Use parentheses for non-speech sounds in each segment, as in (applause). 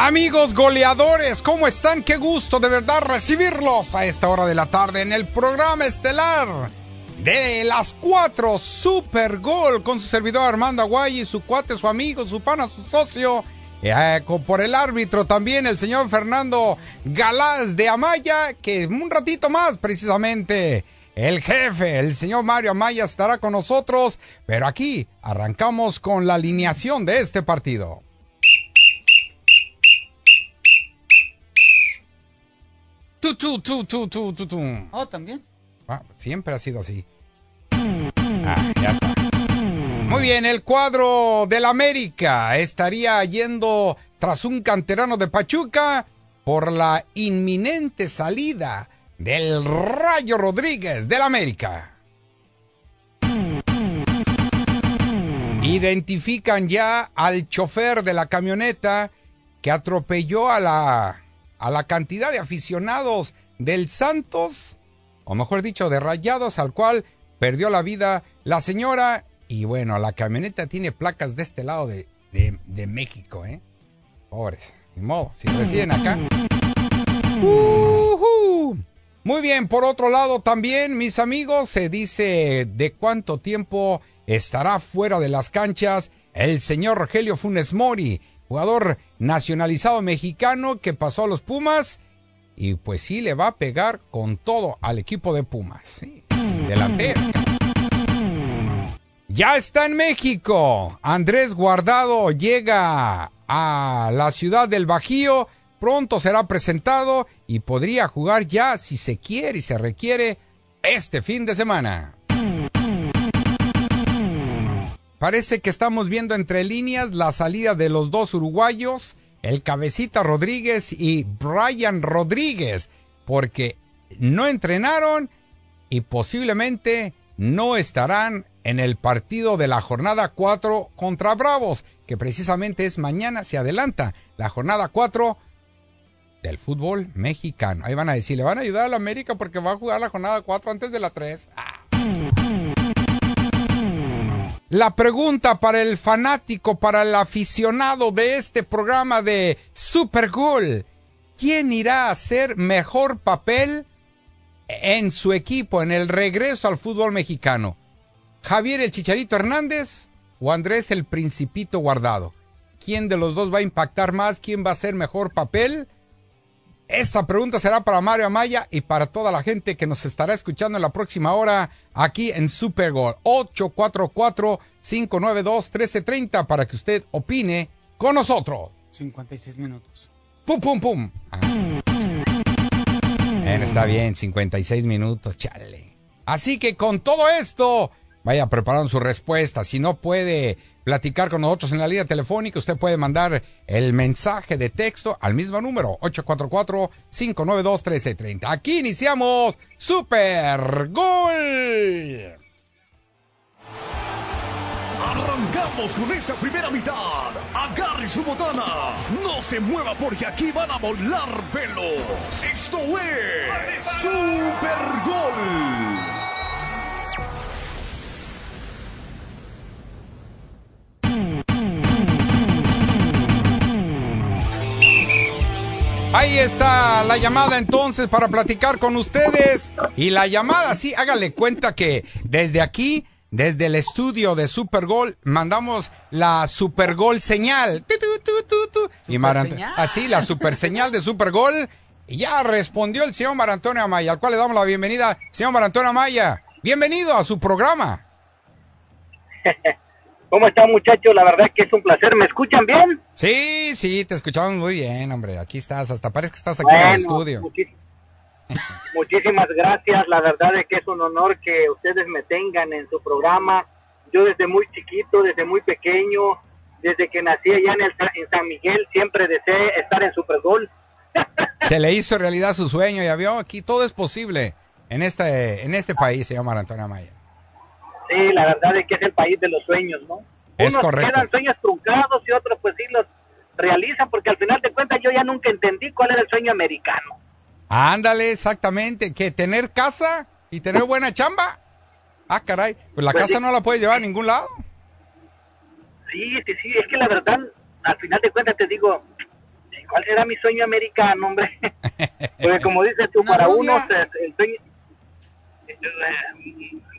Amigos goleadores, ¿cómo están? Qué gusto de verdad recibirlos a esta hora de la tarde en el programa estelar de las cuatro Super Gol con su servidor Armando Aguay y su cuate, su amigo, su pana, su socio. Eh, por el árbitro también el señor Fernando Galás de Amaya, que un ratito más precisamente el jefe, el señor Mario Amaya estará con nosotros, pero aquí arrancamos con la alineación de este partido. Tu, tu, tu, tu, tu. Oh, también. Ah, siempre ha sido así. Ah, ya está. Muy bien, el cuadro del América estaría yendo tras un canterano de Pachuca por la inminente salida del Rayo Rodríguez del América. Identifican ya al chofer de la camioneta que atropelló a la a la cantidad de aficionados del Santos, o mejor dicho, de Rayados, al cual perdió la vida la señora. Y bueno, la camioneta tiene placas de este lado de, de, México, ¿eh? Pobres, ni modo, si residen acá. Muy bien, por otro lado también, mis amigos, se dice de cuánto tiempo estará fuera de las canchas el señor Rogelio Funes Mori, jugador nacionalizado mexicano que pasó a los Pumas y pues sí le va a pegar con todo al equipo de Pumas. Sí, delantero. Ya está en México. Andrés Guardado llega a la ciudad del Bajío. Pronto será presentado y podría jugar ya si se quiere y se requiere este fin de semana. Parece que estamos viendo entre líneas la salida de los dos uruguayos, el cabecita Rodríguez y Brian Rodríguez, porque no entrenaron y posiblemente no estarán en el partido de la jornada 4 contra Bravos, que precisamente es mañana, se adelanta la jornada 4 del fútbol mexicano. Ahí van a decir, le van a ayudar a la América porque va a jugar la jornada 4 antes de la 3. La pregunta para el fanático, para el aficionado de este programa de Super Gol. ¿Quién irá a hacer mejor papel en su equipo en el regreso al fútbol mexicano? ¿Javier el Chicharito Hernández o Andrés el Principito Guardado? ¿Quién de los dos va a impactar más? ¿Quién va a hacer mejor papel? Esta pregunta será para Mario Amaya y para toda la gente que nos estará escuchando en la próxima hora aquí en Super Gol 844-592-1330 para que usted opine con nosotros. 56 minutos. Pum, pum, pum. Ah. está bien, 56 minutos, chale. Así que con todo esto, vaya preparando su respuesta. Si no puede platicar con nosotros en la línea telefónica, usted puede mandar el mensaje de texto al mismo número, 844-592-1330. Aquí iniciamos Super Gol. Arrancamos con esta primera mitad. Agarre su botana. No se mueva porque aquí van a volar pelos. Esto es Super Gol. Ahí está la llamada entonces para platicar con ustedes. Y la llamada, sí, hágale cuenta que desde aquí, desde el estudio de Super Gol, mandamos la Super Gol señal. y así, la super señal de Super Gol. Y ya respondió el señor Marantonio Amaya, al cual le damos la bienvenida. Señor Marantonio Amaya, bienvenido a su programa. (laughs) ¿Cómo están muchachos? La verdad es que es un placer. ¿Me escuchan bien? Sí, sí, te escuchamos muy bien, hombre. Aquí estás, hasta parece que estás aquí en el estudio. muchísimas gracias. La verdad es que es un honor que ustedes me tengan en su programa. Yo desde muy chiquito, desde muy pequeño, desde que nací allá en, el, en San Miguel, siempre deseé estar en Super Bowl. Se le hizo realidad su sueño, ya vio, aquí todo es posible en este, en este país, se llama Antonio Amaya. Sí, la verdad es que es el país de los sueños, ¿no? Es Unos correcto. quedan sueños truncados y otros pues sí los realizan porque al final de cuentas yo ya nunca entendí cuál era el sueño americano. Ándale, exactamente, que tener casa y tener buena chamba. Ah, caray, pues la pues casa no la puede llevar a ningún lado. Sí, sí, sí, es que la verdad, al final de cuentas te digo, ¿cuál era mi sueño americano, hombre? (laughs) Porque como dices tú, para unos el sueño,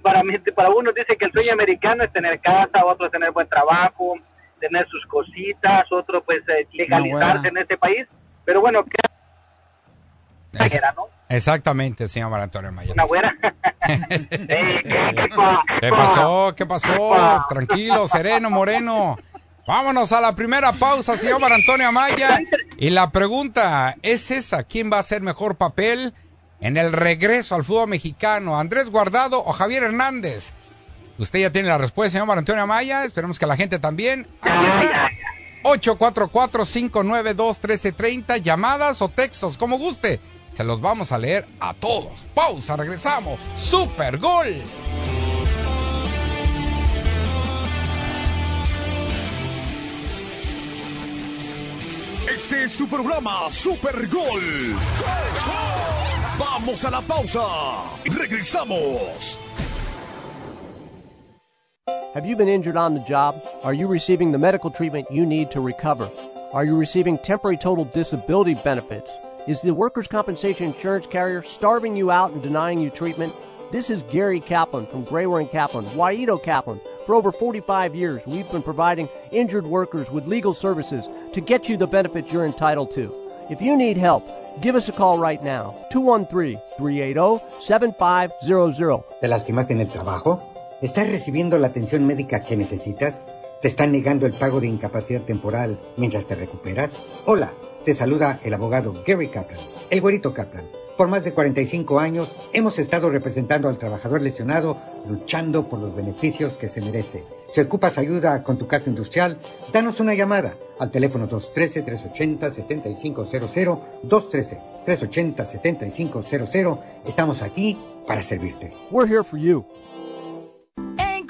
para, mí, para uno dice que el sueño americano es tener casa, otro tener buen trabajo, tener sus cositas, otro pues eh, legalizarse en este país. Pero bueno, ¿qué Exactamente, señor Antonio Maya. Una buena. (laughs) ¿Qué pasó? ¿Qué pasó? Tranquilo, sereno, moreno. Vámonos a la primera pausa, señor Antonio Amaya. Y la pregunta es esa, ¿quién va a hacer mejor papel en el regreso al fútbol mexicano? ¿Andrés Guardado o Javier Hernández? Usted ya tiene la respuesta, señor Antonio Amaya. Esperemos que la gente también. Aquí está. 844-592-1330. Llamadas o textos, como guste. Se los vamos a leer a todos. Pausa, regresamos. Super Gol. Este es su programa Super Gol. Vamos a la pausa. Regresamos. Have you been injured on the job? Are you receiving the medical treatment you need to recover? Are you receiving temporary total disability benefits? Is the workers' compensation insurance carrier starving you out and denying you treatment? This is Gary Kaplan from Grayware and Kaplan, Waido Kaplan. For over 45 years, we've been providing injured workers with legal services to get you the benefits you're entitled to. If you need help, give us a call right now. 213-380-7500. ¿Te lastimaste en el trabajo? ¿Estás recibiendo la atención médica que necesitas? ¿Te están negando el pago de incapacidad temporal mientras te recuperas? Hola. Te saluda el abogado Gary Kaplan, el güerito Kaplan. Por más de 45 años hemos estado representando al trabajador lesionado, luchando por los beneficios que se merece. Si ocupas ayuda con tu caso industrial, danos una llamada al teléfono 213-380-7500, 213-380-7500. Estamos aquí para servirte. We're here for you.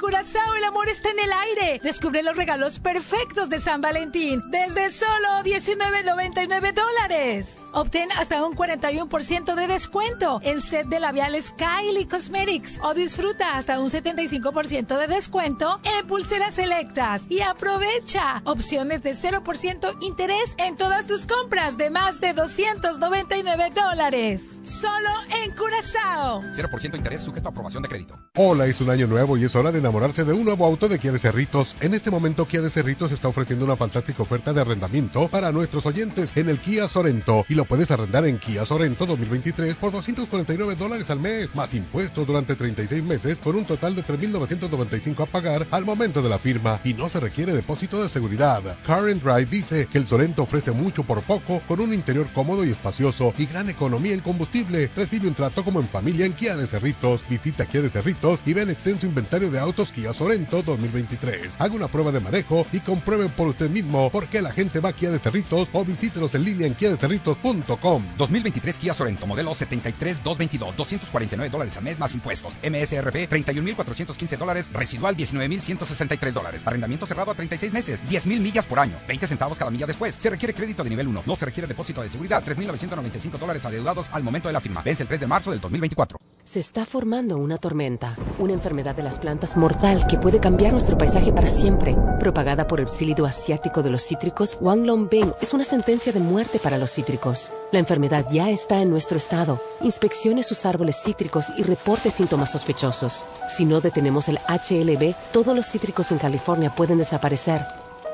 Curazao el amor está en el aire. Descubre los regalos perfectos de San Valentín desde solo 19.99 dólares. Obtén hasta un 41% de descuento en set de labiales Kylie Cosmetics o disfruta hasta un 75% de descuento en pulseras selectas y aprovecha opciones de 0% interés en todas tus compras de más de 299 dólares. Solo en Curazao. 0% interés sujeto a aprobación de crédito. Hola, es un año nuevo y es hora de enamorarse de un nuevo auto de Kia de Cerritos. En este momento Kia de Cerritos está ofreciendo una fantástica oferta de arrendamiento para nuestros oyentes en el Kia Sorento y lo puedes arrendar en Kia Sorento 2023 por 249 dólares al mes, más impuestos durante 36 meses con un total de 3.995 a pagar al momento de la firma y no se requiere depósito de seguridad. Car Drive dice que el Sorento ofrece mucho por poco con un interior cómodo y espacioso y gran economía en combustible. Recibe un trato como en familia en Kia de Cerritos. Visita Kia de Cerritos y ve el extenso inventario de autos Kia Sorento 2023. Haga una prueba de manejo y compruebe por usted mismo por qué la gente va a Kia de Cerritos o visítenos en línea en kiadecerritos.com. 2023 Kia Sorento, modelo 73222, 249 dólares al mes más impuestos. MSRP 31.415 dólares, residual 19.163 dólares. Arrendamiento cerrado a 36 meses, 10.000 millas por año, 20 centavos cada milla después. Se requiere crédito de nivel 1, no se requiere depósito de seguridad, 3.995 dólares adeudados al momento de la firma. Vence el 3 de marzo del 2024. Se está formando una tormenta, una enfermedad de las plantas mortal que puede cambiar nuestro paisaje para siempre. Propagada por el sílido asiático de los cítricos, Wang Longbing es una sentencia de muerte para los cítricos. La enfermedad ya está en nuestro estado. Inspeccione sus árboles cítricos y reporte síntomas sospechosos. Si no detenemos el HLB, todos los cítricos en California pueden desaparecer.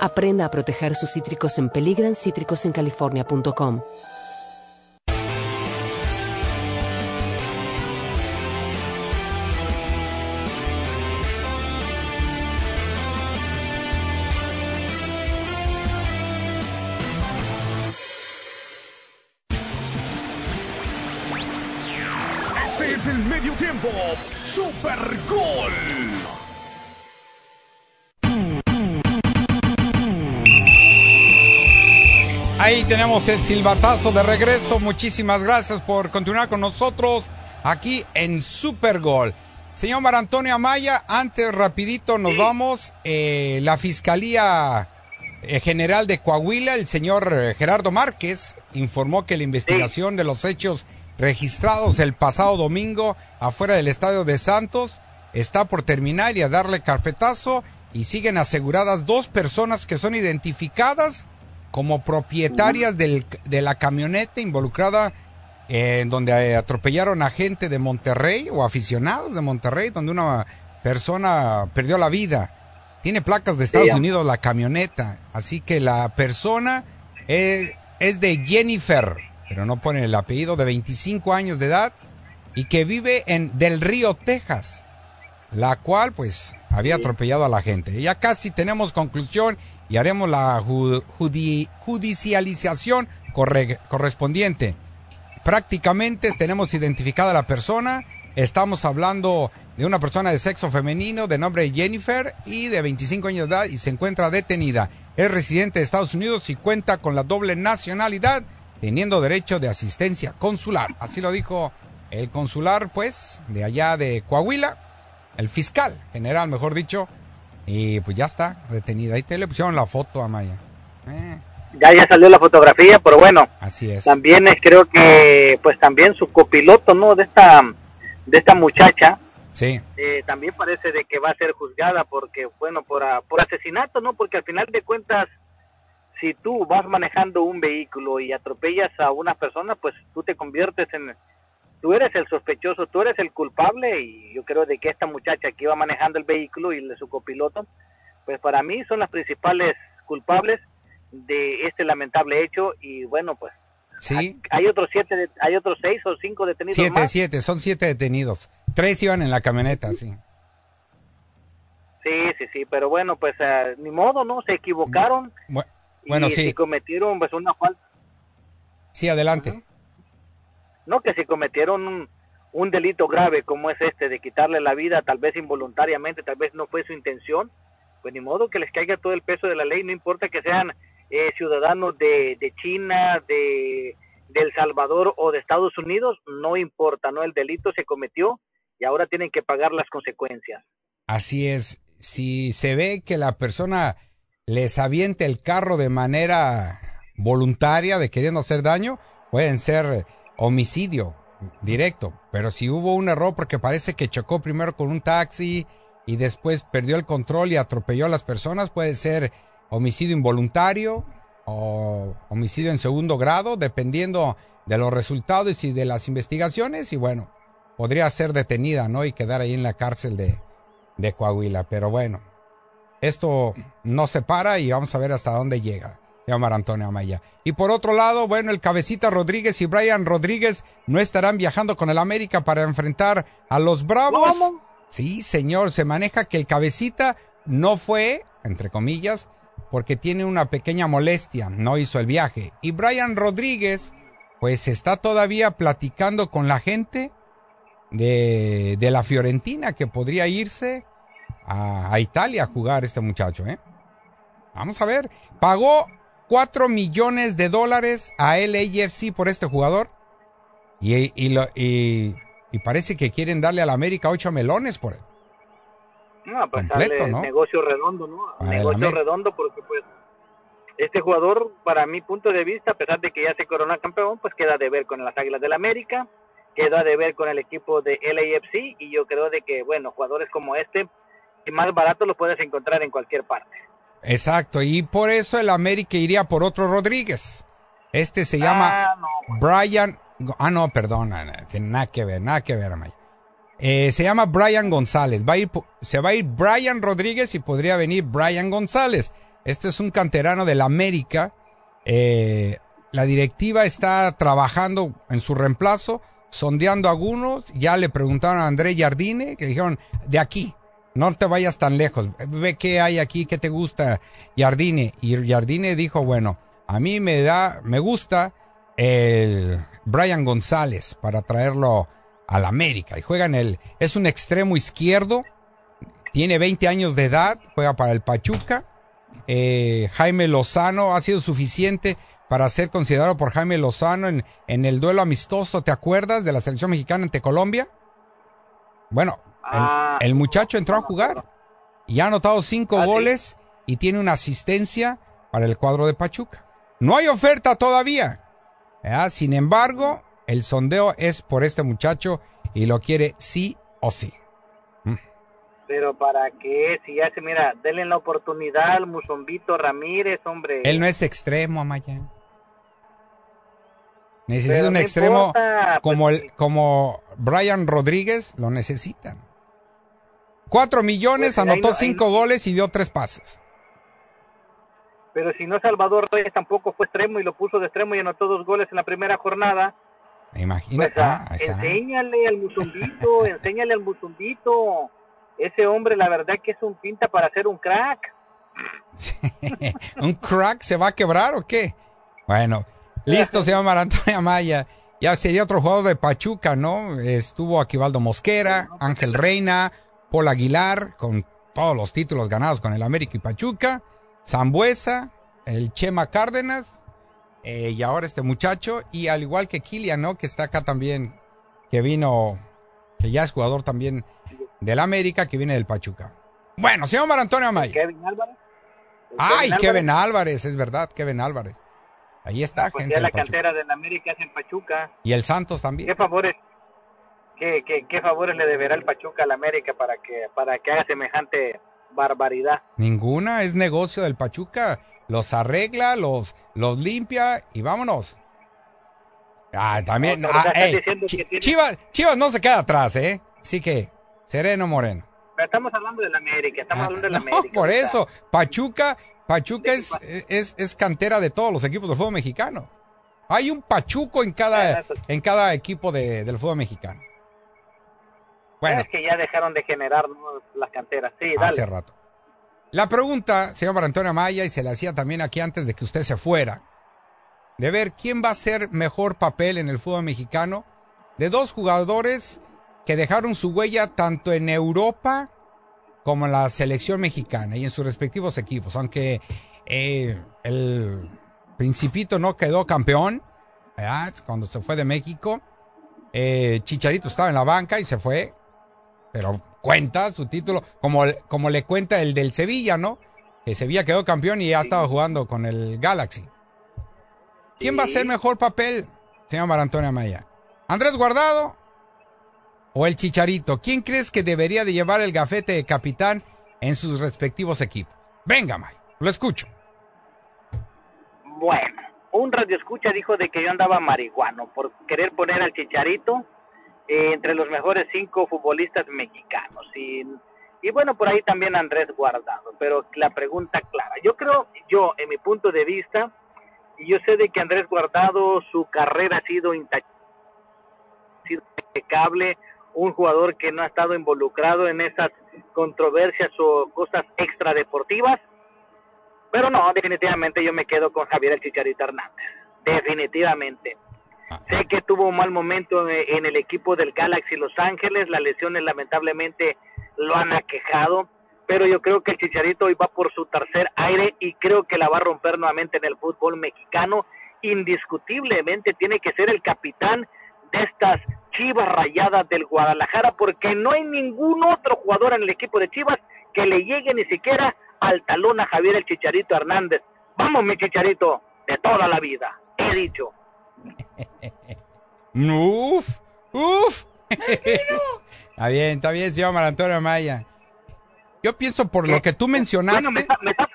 Aprenda a proteger sus cítricos en peligrancítricosencalifornia.com. Super Gol. Ahí tenemos el silbatazo de regreso. Muchísimas gracias por continuar con nosotros aquí en Super Gol. Señor Mar Antonio Amaya, antes rapidito nos vamos. Eh, la Fiscalía eh, General de Coahuila, el señor eh, Gerardo Márquez, informó que la investigación de los hechos registrados el pasado domingo afuera del Estadio de Santos está por terminar y a darle carpetazo y siguen aseguradas dos personas que son identificadas como propietarias del- de la camioneta involucrada eh, en donde eh, atropellaron a gente de Monterrey o aficionados de Monterrey, donde una persona perdió la vida. Tiene placas de Estados. Unidos la camioneta, así que la persona eh, es de Jennifer, pero no pone el apellido, de 25 años de edad y que vive en Del Río, Texas, la cual pues había atropellado a la gente. Ya casi tenemos conclusión y haremos la ju- judi- judicialización corre- correspondiente. Prácticamente tenemos identificada a la persona. Estamos hablando de una persona de sexo femenino de nombre Jennifer y de 25 años de edad y se encuentra detenida. Es residente de Estados Unidos y cuenta con la doble nacionalidad, teniendo derecho de asistencia consular. Así lo dijo el consular, pues, de allá de Coahuila, el fiscal general, mejor dicho. Y pues ya está detenida. Ahí te le pusieron la foto a Maya. Eh, Ya ya salió la fotografía, pero bueno, así es. también es, creo que pues también su copiloto, ¿no? De esta de esta muchacha Sí. eh, también parece de que va a ser juzgada porque bueno por a- por asesinato, ¿no? Porque al final de cuentas si tú vas manejando un vehículo y atropellas a una persona, pues tú te conviertes en tú eres el sospechoso, tú eres el culpable y yo creo de que esta muchacha que iba manejando el vehículo y de su copiloto, pues para mí son las principales culpables de este lamentable hecho y bueno pues Sí. hay otros siete hay otros seis o cinco detenidos Siete, más siete, son siete detenidos. Tres iban en la camioneta, sí. sí sí sí pero bueno pues eh, ni modo no se equivocaron Bu- Bueno, y sí, si cometieron pues una falta. Sí, adelante. no que si cometieron un, un delito grave como es este de quitarle la vida tal vez involuntariamente tal vez no fue su intención pues ni modo que les caiga todo el peso de la ley no importa que sean eh, ciudadanos de, de China de de El Salvador o de Estados Unidos no importa no el delito se cometió y ahora tienen que pagar las consecuencias. Así es. Si se ve que la persona les aviente el carro de manera voluntaria, de queriendo hacer daño, pueden ser homicidio directo. Pero si hubo un error porque parece que chocó primero con un taxi y después perdió el control y atropelló a las personas, puede ser homicidio involuntario o homicidio en segundo grado, dependiendo de los resultados y de las investigaciones. Y bueno, podría ser detenida, ¿no? Y quedar ahí en la cárcel de, de Coahuila. Pero bueno, esto no se para y vamos a ver hasta dónde llega. Llamar Antonio Amaya. Y por otro lado, bueno, el Cabecita Rodríguez y Brian Rodríguez no estarán viajando con el América para enfrentar a los Bravos. ¿Cómo? Sí, señor, se maneja que el Cabecita no fue, entre comillas, porque tiene una pequeña molestia, no hizo el viaje. Y Brian Rodríguez, pues está todavía platicando con la gente de, de la Fiorentina que podría irse a, a Italia a jugar este muchacho, ¿eh? Vamos a ver. Pagó 4 millones de dólares a LAFC por este jugador. Y, y, lo- y- y parece que quieren darle a la América 8 melones por él. No, pues Completo, ¿no? negocio redondo, ¿no? Para negocio redondo porque pues este jugador, para mi punto de vista, a pesar de que ya se corona campeón, pues queda de ver con las Águilas del América, queda de ver con el equipo de LAFC y yo creo de que, bueno, jugadores como este, más barato los puedes encontrar en cualquier parte. Exacto, y por eso el América iría por otro Rodríguez. Este se llama Ah, no, Brian. Ah, no, no, tiene nada que ver, nada que ver, Amaya. Eh, se llama Brian González. Va a ir, se va a ir Brian Rodríguez y podría venir Brian González. Este es un canterano del América. Eh, la directiva está trabajando en su reemplazo, sondeando a algunos. Ya le preguntaron a André Jardine, que dijeron, de aquí, no te vayas tan lejos. Ve qué hay aquí, qué te gusta, Jardine. Y Jardine dijo, bueno, a mí me da, me gusta el Brian González para traerlo al América. Y juega en el, es un extremo izquierdo, tiene 20 años de edad, juega para el Pachuca. Eh, Jaime Lozano ha sido suficiente para ser considerado por Jaime Lozano en, en el duelo amistoso, ¿te acuerdas? De la selección mexicana ante Colombia. Bueno, Ah, el, muchacho entró a jugar y ha anotado cinco Ah, goles y tiene una asistencia para el cuadro de Pachuca. No hay oferta todavía. ¿verdad? Sin embargo, el sondeo es por este muchacho y lo quiere sí o sí. Pero para qué, si ya se mira, denle la oportunidad al Musombito Ramírez, hombre. Él no es extremo, Amaya. Necesita un no extremo importa, como, pues, el, como Brian Rodríguez, lo necesitan. Cuatro millones, Pues, anotó no- cinco goles y dio tres pases. Pero si no, Salvador Reyes tampoco fue extremo y lo puso de extremo y anotó dos goles en la primera jornada. Imagínate. Pues, ah, ah, enséñale al Musombito, (laughs) enséñale al Musombito. Ese hombre, la verdad que es un pinta para ser un crack. ¿Un crack se va a quebrar o qué? Bueno, listo, se llama Antonio Amaya. Ya sería otro jugador de Pachuca, ¿no? Estuvo Aquivaldo Mosquera, Ángel Reina, Paul Aguilar, con todos los títulos ganados con el América y Pachuca, Zambuesa, el Chema Cárdenas, eh, y ahora este muchacho, y al igual que Kilian, ¿no? Que está acá también, que vino, que ya es jugador también del América, que viene del Pachuca. Bueno, señor Mar Antonio Amaya. Kevin Álvarez. Ay, Kevin Álvarez, es verdad, Kevin Álvarez. Ahí está, Pues gente ya la cantera del América es en Pachuca. Y el Santos también. ¿Qué favores, qué, qué, qué favores le deberá el Pachuca al América para que, para que haga semejante barbaridad? Ninguna, es negocio del Pachuca. Los arregla, los, los limpia y vámonos. Ah, también. No, ah, ey, tiene- Chivas, Chivas no se queda atrás, ¿eh? Así que, sereno moreno. Pero estamos hablando del América, estamos Ah, hablando del no, América. por eso, Pachuca, Pachuca es, es, es cantera de todos los equipos del fútbol mexicano. Hay un Pachuco en cada, en cada equipo de- del fútbol mexicano. Bueno, Es que ya dejaron de generar las canteras. Sí, dale. hace rato. La pregunta, señor Antonio Maya, y se la hacía también aquí antes de que usted se fuera, de ver quién va a hacer mejor papel en el fútbol mexicano de dos jugadores que dejaron su huella tanto en Europa como en la selección mexicana y en sus respectivos equipos, aunque eh, el Principito no quedó campeón, ¿verdad? cuando se fue de México, eh, Chicharito estaba en la banca y se fue, pero cuenta su título, como, como le cuenta el del Sevilla, ¿no? Que Sevilla quedó campeón y ya estaba jugando con el Galaxy. ¿Quién va a hacer mejor papel, señor Mar Antonio Amaya? ¿Andrés Guardado o el Chicharito? ¿Quién crees que debería de llevar el gafete de capitán en sus respectivos equipos? Venga, May, lo escucho. Bueno, un radioescucha dijo de que yo andaba marihuano por querer poner al Chicharito eh, entre los mejores cinco futbolistas mexicanos. Y, y bueno, por ahí también Andrés Guardado. Pero la pregunta clara, yo creo, yo en mi punto de vista, y yo sé de que Andrés Guardado, su carrera ha sido impecable, un jugador que no ha estado involucrado en esas controversias o cosas extradeportivas. Pero no, definitivamente yo me quedo con Javier el Chicharito Hernández. Definitivamente. Sé que tuvo un mal momento en, el equipo del Galaxy Los Ángeles, las lesiones lamentablemente lo han aquejado, pero yo creo que el Chicharito hoy va por su tercer aire y creo que la va a romper nuevamente en el fútbol mexicano. Indiscutiblemente tiene que ser el capitán de estas Chivas Rayadas del Guadalajara porque no hay ningún otro jugador en el equipo de Chivas que le llegue ni siquiera al talón a Javier el Chicharito Hernández. Vamos, mi Chicharito, de toda la vida, he dicho. (laughs) Uf, uf. (laughs) está bien, está bien, señor Mar Antonio Maya. Yo pienso por lo que tú mencionaste. Bueno, me está, me, está,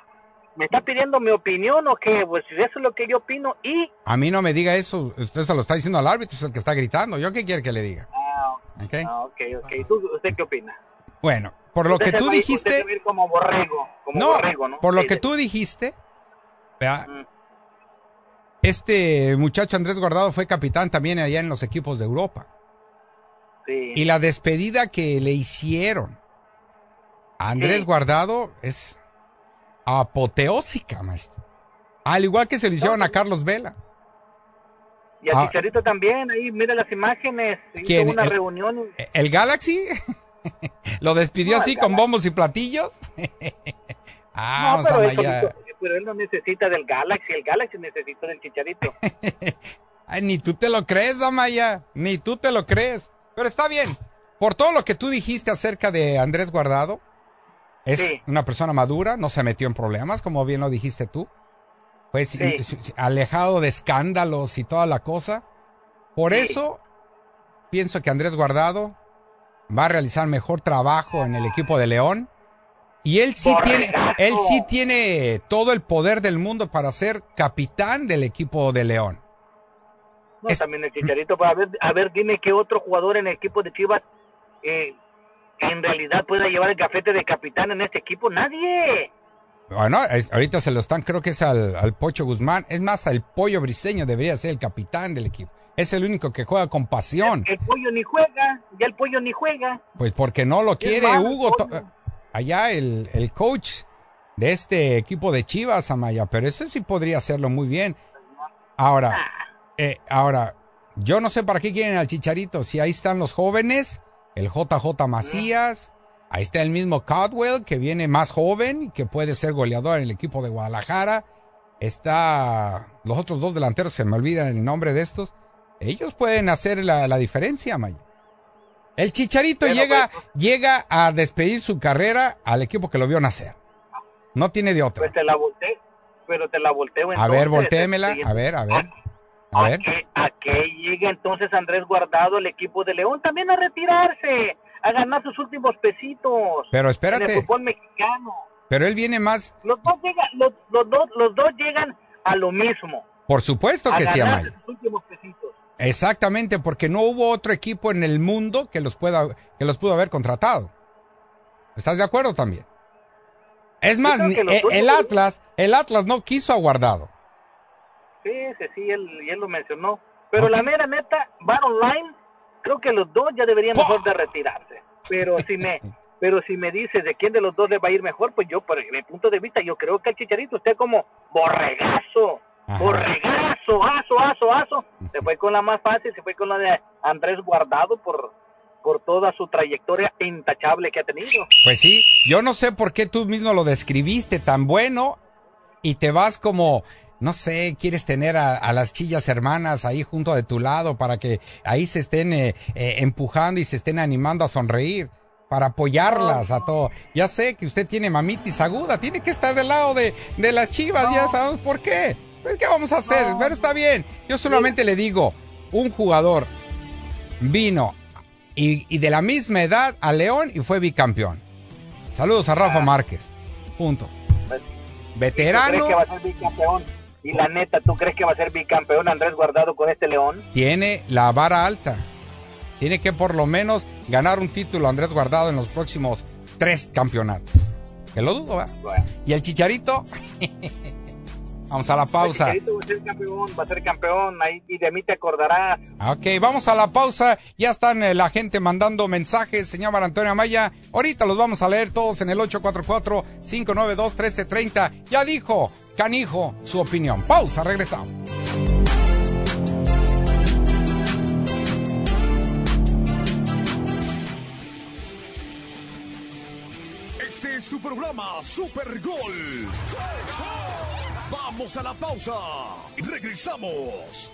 me está pidiendo mi opinión o qué? Pues eso es lo que yo opino y... A mí no me diga eso. Usted se lo está diciendo al árbitro, es el que está gritando. ¿Yo qué quiere que le diga? Ah, ¿Ok? ah, ok, ok. ¿Tú, ¿Usted qué opina? Bueno, por lo Usted que tú va dijiste. como borrego, como No, borrego, ¿no? por lo Sí, que tú dijiste, ¿verdad? Mm. Este muchacho Andrés Guardado fue capitán también allá en los equipos de Europa. Sí. Y la despedida que le hicieron a Andrés Sí. Guardado es apoteósica, maestro. Al igual que se lo hicieron a Carlos Vela. Y a Ah. Chicharito también, ahí mira las imágenes, hizo una El- reunión. ¿El Galaxy? (laughs) ¿Lo despidió No, así con bombos y platillos? (laughs) ah, no, pero solito- pero él no necesita del Galaxy, el Galaxy necesita del Chicharito. (laughs) Ay, ni tú te lo crees, Amaya. Ni tú te lo crees. Pero está bien. Por todo lo que tú dijiste acerca de Andrés Guardado, es Sí. una persona madura, no se metió en problemas, como bien lo dijiste tú. Pues Sí. alejado de escándalos y toda la cosa. Por Sí. eso pienso que Andrés Guardado va a realizar mejor trabajo en el equipo de León. Y él sí tiene, él sí tiene todo el poder del mundo para ser capitán del equipo de León. No, también el Chicharito, a ver, a ver, dime qué otro jugador en el equipo de Chivas eh, en realidad pueda llevar el gafete de capitán en este equipo. Nadie. Bueno, ahorita se lo están, creo que es al, al Pocho Guzmán. Es más, al Pollo Briseño debería ser el capitán del equipo. Es el único que juega con pasión. El, pollo ni juega, ya el pollo ni juega. Pues porque no lo quiere Hugo. Allá el, el coach de este equipo de Chivas, Amaya, pero ese sí podría hacerlo muy bien. Ahora, ah. eh, ahora, yo no sé para qué quieren al Chicharito. Si ahí están los jóvenes, el JJ Macías, ahí está el mismo Caldwell, que viene más joven y que puede ser goleador en el equipo de Guadalajara. Está los otros dos delanteros, se me olvida el nombre de estos. Ellos pueden hacer la, diferencia, Amaya. El Chicharito llega, pues, llega a despedir su carrera al equipo que lo vio nacer. No tiene de otra. Pues te la volteo, pero te la volteo A ver, voltéemela, a ver, a ver. A, ver. ¿A qué llega entonces Andrés Guardado, el equipo de León, también a retirarse, a ganar sus últimos pesitos. Pero espérate. En el fútbol mexicano. Pero él viene más. Los dos, llegan, los, dos, los dos llegan a lo mismo. Por supuesto que sí, Amaya. Exactamente, porque no hubo otro equipo en el mundo que los pueda, que los pudo haber contratado. ¿Estás de acuerdo también? Es más, eh, el, Atlas, el Atlas no quiso a Guardado. Sí, sí, sí, él, él lo mencionó. Pero la mera neta, van online, creo que los dos ya deberían mejor de retirarse. Pero si me, pero si me dices de quién de los dos le va a ir mejor, pues yo, por mi punto de vista, yo creo que el Chicharito esté como borregazo, borregazo, aso, aso. Se fue con la más fácil, se fue con la de Andrés Guardado por, por toda su trayectoria intachable que ha tenido. Pues sí, yo no sé por qué tú mismo lo describiste tan bueno y te vas como, no sé, quieres tener a, las chillas hermanas ahí junto de tu lado para que ahí se estén eh, eh, empujando y se estén animando a sonreír. Para apoyarlas a todo. Ya sé que usted tiene mamitis aguda, tiene que estar del lado de, de las chivas, ya sabemos por qué. Pues, ¿Qué vamos a hacer? Pero está bien. Yo solamente le digo, un jugador vino y, de la misma edad a León y fue bicampeón. Saludos a Rafa ah. Márquez. Punto. Pues, Veterano. que va a ser bicampeón? Y la neta, ¿tú crees que va a ser bicampeón Andrés Guardado con este León? Tiene la vara alta. Tiene que por lo menos ganar un título Andrés Guardado en los próximos tres campeonatos. Que lo dudo, ¿va? Y el Chicharito. Vamos a la pausa. va a ser campeón, va a ser campeón, ahí, y de mí te acordarás. Ok, vamos a la pausa. Ya están eh, la gente mandando mensajes, señor Antonio Amaya. Ahorita los vamos a leer todos en el 844-592-1330. Ya dijo, canijo, su opinión. Pausa, regresamos. Este es su programa Super Gol. Vamos a la pausa. Regresamos.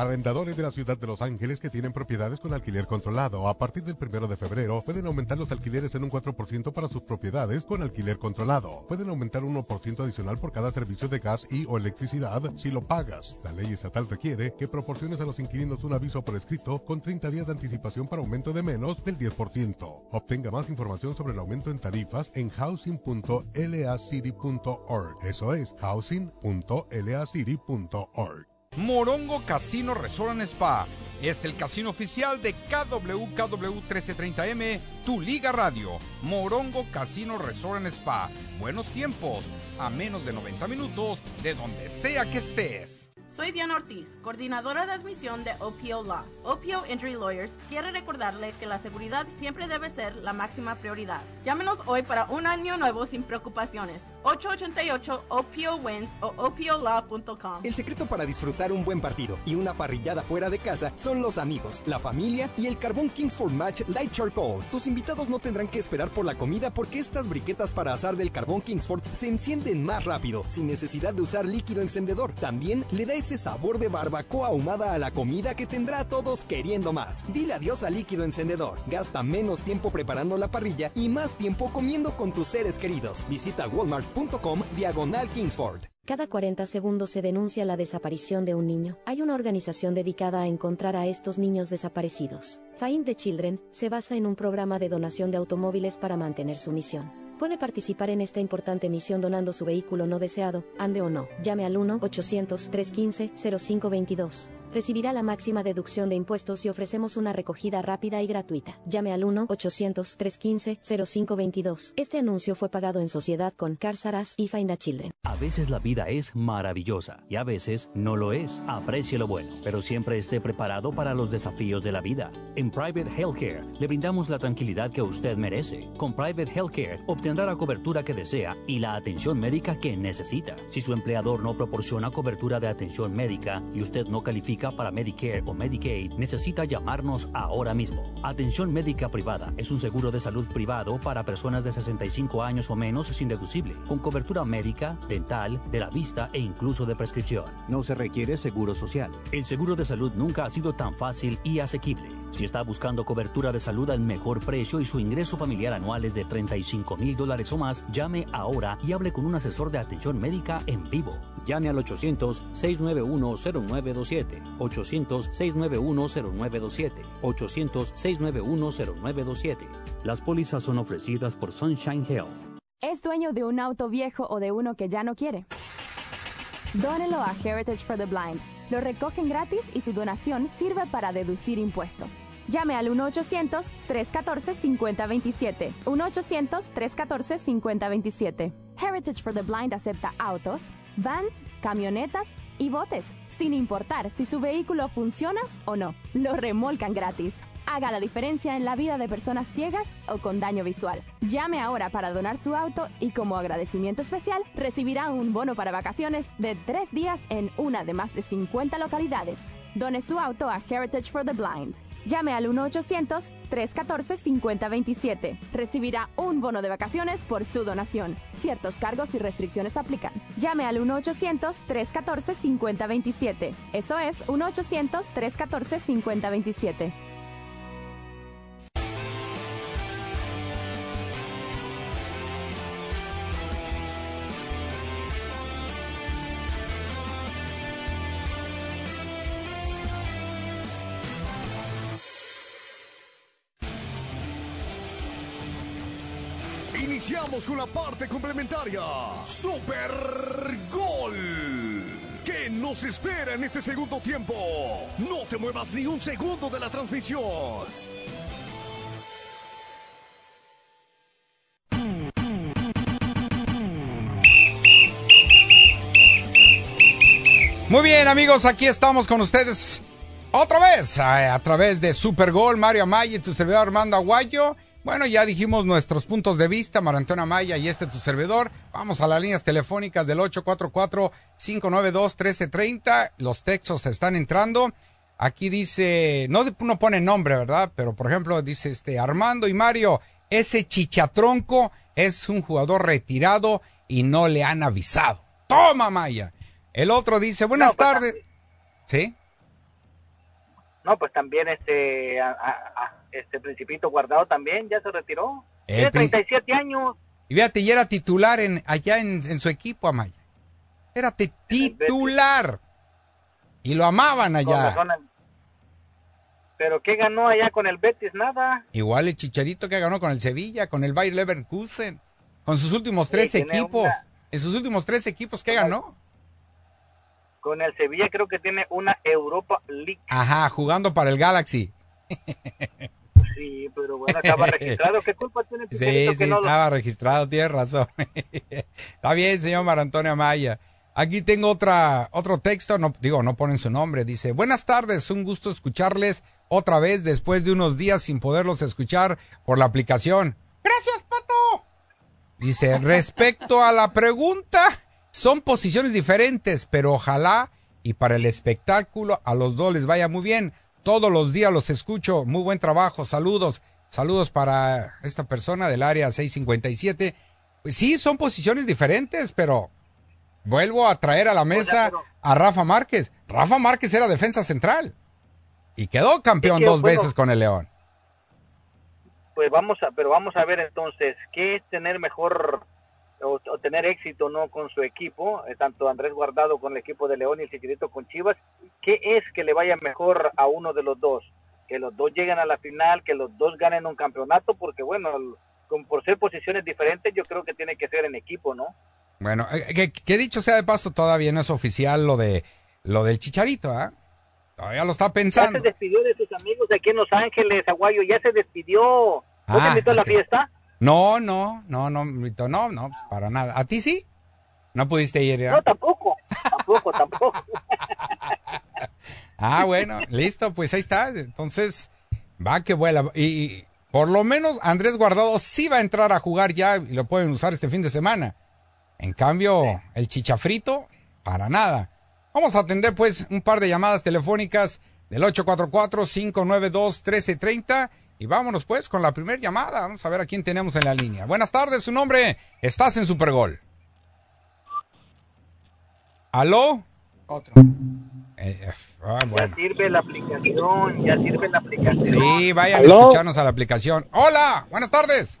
Arrendadores de la ciudad de Los Ángeles que tienen propiedades con alquiler controlado. A partir del primero de febrero pueden aumentar los alquileres en un 4% para sus propiedades con alquiler controlado. Pueden aumentar un 1% adicional por cada servicio de gas y o electricidad si lo pagas. La ley estatal requiere que proporciones a los inquilinos un aviso por escrito con 30 días de anticipación para aumento de menos del 10%. Obtenga más información sobre el aumento en tarifas en housing.lacity.org. Eso es housing.lacity.org. Morongo Casino Resort Spa es el casino oficial de KWKW 1330M, tu liga radio. Morongo Casino Resort Spa. Buenos tiempos, a menos de 90 minutos de donde sea que estés. Soy Diana Ortiz, coordinadora de admisión de OPO Law. OPO Injury Lawyers quiere recordarle que la seguridad siempre debe ser la máxima prioridad. Llámenos hoy para un año nuevo sin preocupaciones. 888 OPO Wins o OPOLaw.com. El secreto para disfrutar un buen partido y una parrillada fuera de casa son los amigos, la familia y el carbón Kingsford Match Light Charcoal. Tus invitados no tendrán que esperar por la comida porque estas briquetas para asar del carbón Kingsford se encienden más rápido, sin necesidad de usar líquido encendedor. También le da ese sabor de barbacoa ahumada a la comida que tendrá a todos queriendo más. Dile adiós al líquido encendedor. Gasta menos tiempo preparando la parrilla y más tiempo comiendo con tus seres queridos. Visita walmart.com diagonal Kingsford. Cada 40 segundos se denuncia la desaparición de un niño. Hay una organización dedicada a encontrar a estos niños desaparecidos. Find the Children se basa en un programa de donación de automóviles para mantener su misión. Puede participar en esta importante misión donando su vehículo no deseado, ande o no. Llame al 1-800-315-0522 recibirá la máxima deducción de impuestos y ofrecemos una recogida rápida y gratuita. Llame al 1-800-315-0522. Este anuncio fue pagado en sociedad con Carsaras y Find a Children. A veces la vida es maravillosa y a veces no lo es. Aprecie lo bueno, pero siempre esté preparado para los desafíos de la vida. En Private Healthcare le brindamos la tranquilidad que usted merece. Con Private Healthcare obtendrá la cobertura que desea y la atención médica que necesita. Si su empleador no proporciona cobertura de atención médica y usted no califica para Medicare o Medicaid, necesita llamarnos ahora mismo. Atención médica privada es un seguro de salud privado para personas de 65 años o menos sin deducible, con cobertura médica, dental, de la vista e incluso de prescripción. No se requiere seguro social. El seguro de salud nunca ha sido tan fácil y asequible. Si está buscando cobertura de salud al mejor precio y su ingreso familiar anual es de 35 mil dólares o más, llame ahora y hable con un asesor de atención médica en vivo. Llame al 800-691-0927. 800-691-0927. 800-691-0927. Las pólizas son ofrecidas por Sunshine Health. ¿Es dueño de un auto viejo o de uno que ya no quiere? Dónelo a Heritage for the Blind. Lo recogen gratis y su donación sirve para deducir impuestos. Llame al 1-800-314-5027. 1-800-314-5027. Heritage for the Blind acepta autos, vans, camionetas y botes, sin importar si su vehículo funciona o no. Lo remolcan gratis. Haga la diferencia en la vida de personas ciegas o con daño visual. Llame ahora para donar su auto y como agradecimiento especial recibirá un bono para vacaciones de tres días en una de más de 50 localidades. Done su auto a Heritage for the Blind. Llame al 1-800-314-5027. Recibirá un bono de vacaciones por su donación. Ciertos cargos y restricciones aplican. Llame al 1-800-314-5027. Eso es 1-800-314-5027. Con la parte complementaria. Super Gol. ¿Qué nos espera en este segundo tiempo? No te muevas ni un segundo de la transmisión. Muy bien, amigos, aquí estamos con ustedes otra vez a, a través de Super Gol, Mario Amaya y tu servidor Armando Aguayo. Bueno, ya dijimos nuestros puntos de vista, Marantona Maya y este tu servidor. Vamos a las líneas telefónicas del 844-592-1330. Los textos están entrando. Aquí dice, no, no pone nombre, ¿verdad? Pero por ejemplo, dice este Armando y Mario, ese chichatronco es un jugador retirado y no le han avisado. Toma, Maya. El otro dice, buenas No, pues, tardes. ¿Sí? No, pues también este, a- a- a- este Principito Guardado también ya se retiró. El Tiene Prin- 37 años. Y fíjate, y era titular en, allá en, en su equipo, Amaya. Era ti- titular. Y lo amaban allá. Pero ¿qué ganó allá con el Betis? Nada. Igual el Chicharito que ganó con el Sevilla, con el Bayer Leverkusen. Con sus últimos tres equipos. una- En sus últimos tres equipos, ¿qué ganó? Con el Sevilla creo que tiene una Europa League. Ajá, jugando para el Galaxy. (laughs) Sí, pero bueno, estaba registrado. ¿Qué culpa tiene (laughs) Sí, sí, que no lo- estaba registrado, tiene razón. (laughs) Está bien, señor Mar Antonio Amaya. Aquí tengo otra, otro texto, no, digo, no ponen su nombre. Dice, buenas tardes, un gusto escucharles otra vez después de unos días sin poderlos escuchar por la aplicación. Gracias, Pato. Dice, respecto a la pregunta, son posiciones diferentes, pero ojalá y para el espectáculo a los dos les vaya muy bien. Todos los días los escucho. Muy buen trabajo. Saludos. Saludos para esta persona del área 657. Pues sí, son posiciones diferentes, pero vuelvo a traer a la mesa a Rafa Márquez. Rafa Márquez era defensa central y quedó campeón Sí, dos bueno. veces con el León. Pues vamos a, pero vamos a ver entonces, ¿qué es tener mejor o, o tener éxito no con su equipo, eh, tanto Andrés Guardado con el equipo de León y el Chicharito con Chivas? ¿Qué es que le vaya mejor a uno de los dos? Que los dos lleguen a la final, que los dos ganen un campeonato, porque bueno, el- con, por ser posiciones diferentes, yo creo que tiene que ser en equipo, ¿no? Bueno, eh, que, que dicho sea de paso, todavía no es oficial lo de lo del Chicharito, ¿ah? Todavía lo está Ya pensando. se despidió de sus amigos aquí en Los Ángeles, Aguayo, ya se despidió. ¿No te Ah, invitó a la fiesta? No, no, no, no, Rito, no, no, pues, para nada. ¿A ti sí? No pudiste ir, ¿ya? No, tampoco, tampoco, tampoco. (laughs) Ah, bueno, listo, pues ahí está. Entonces, va que vuela. Y, y por lo menos Andrés Guardado sí va a entrar a jugar ya y lo pueden usar este fin de semana. En cambio, el chichafrito, para nada. Vamos a atender pues un par de llamadas telefónicas del 844-592-1330 y vámonos pues con la primera llamada. Vamos a ver a quién tenemos en la línea. Buenas tardes, su nombre. Estás en Supergol. ¿Aló? Otro. Eh, eh, ah, bueno. Ya sirve la aplicación, ya sirve la aplicación. Sí, vayan a escucharnos a la aplicación. Hola, buenas tardes.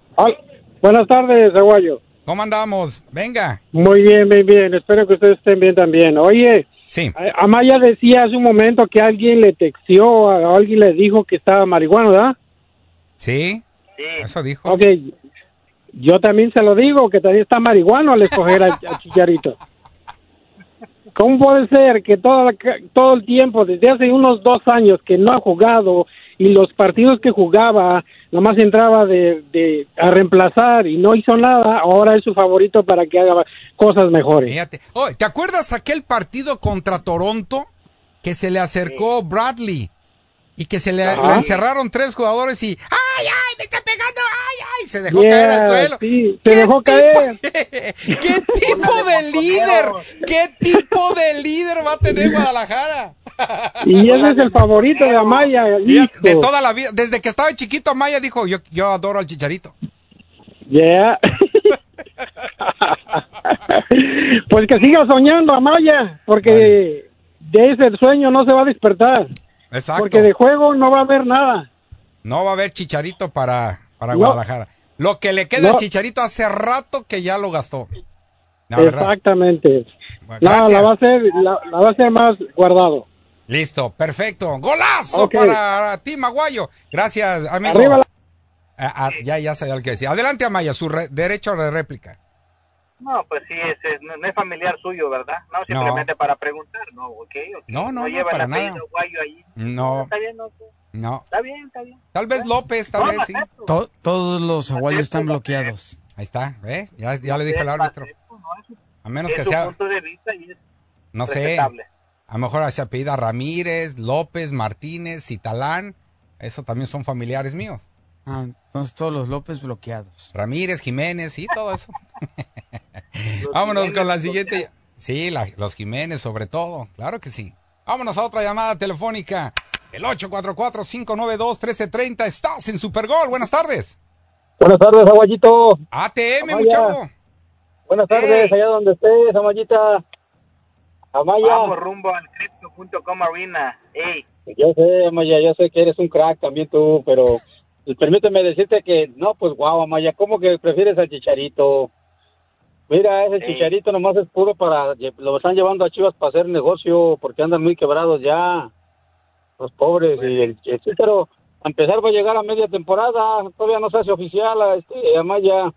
Buenas tardes, Aguayo. ¿Cómo andamos? Venga. Muy bien, bien, bien. Espero que ustedes estén bien también. Oye, sí. Amaya decía hace un momento que alguien le texteó, a alguien le dijo que estaba marihuana, ¿verdad? Sí. Eso dijo. Ok, yo también se lo digo, que también está marihuano al escoger al, (laughs) al Chicharito. ¿Cómo puede ser que todo, la- todo el tiempo, desde hace unos dos años que no ha jugado y los partidos que jugaba, nomás entraba de, de- a reemplazar y no hizo nada, ahora es su favorito para que haga cosas mejores? Fíjate. Oh, ¿te acuerdas aquel partido contra Toronto que se le acercó Bradley y que se le, encerraron tres jugadores y ¡ay, ay, me está pegando! ¡ay, ay! Se dejó Yeah, caer al suelo. sí, se dejó caer. (laughs) ¿Qué (laughs) tipo de líder? ¿Qué tipo de líder va a tener Guadalajara? (laughs) Y ese es el favorito de Amaya. De toda la vida, desde que estaba chiquito, Maya dijo, yo, yo adoro al chicharito. Yeah. pues que siga soñando, Amaya, porque de ese sueño no se va a despertar. Exacto. Porque de juego no va a haber nada. No va a haber chicharito para, para No. Guadalajara. Lo que le queda No. al chicharito hace rato que ya lo gastó. La. Exactamente. Bueno, No, la va a hacer, la, la va a hacer más guardado. Listo, perfecto. Golazo para ti, Maguayo. Gracias, amigo. Arriba la- Ah, ah, ya, ya sabía lo que decía. Adelante, Amaya, su re- derecho de réplica. No, pues sí, es, es- no, no es familiar suyo, ¿verdad? No, simplemente para preguntar, ¿no? Ok, ok. No, no, no, lleva para nada. Guayo ahí. No, Está bien, no, no. está bien, está bien. Tal vez López, tal No, vez sí. To- todos los aguayos están bloqueados. Ahí está, ¿ves? Ya, ya le dijo el árbitro. A menos que sea, punto de vista y es no sé, a lo mejor se apellida Ramírez, López, Martínez, Citalán. Eso también son familiares míos. Ah, entonces todos los López bloqueados. Ramírez, Jiménez y todo eso. (laughs) Vámonos con la siguiente. Sí, la- los Jiménez sobre todo, claro que sí. Vámonos a otra llamada telefónica. El 844-592-1330. Estás en Supergol. Buenas tardes. Buenas tardes, Aguayito. ATM, Amaya. muchacho. Buenas tardes, allá donde estés, Amayita. Amaya. Vamos rumbo al Crypto.com Arena. Ey, Yo sé, Amaya, yo sé que eres un crack también tú, pero permíteme decirte que, no, pues guau, Amaya, ¿cómo que prefieres al Chicharito? Mira, ese Sí. Chicharito nomás es puro para, lo están llevando a Chivas para hacer negocio porque andan muy quebrados ya, los pobres, y el, el a empezar va a llegar a media temporada, todavía no se hace oficial, a este, Amaya.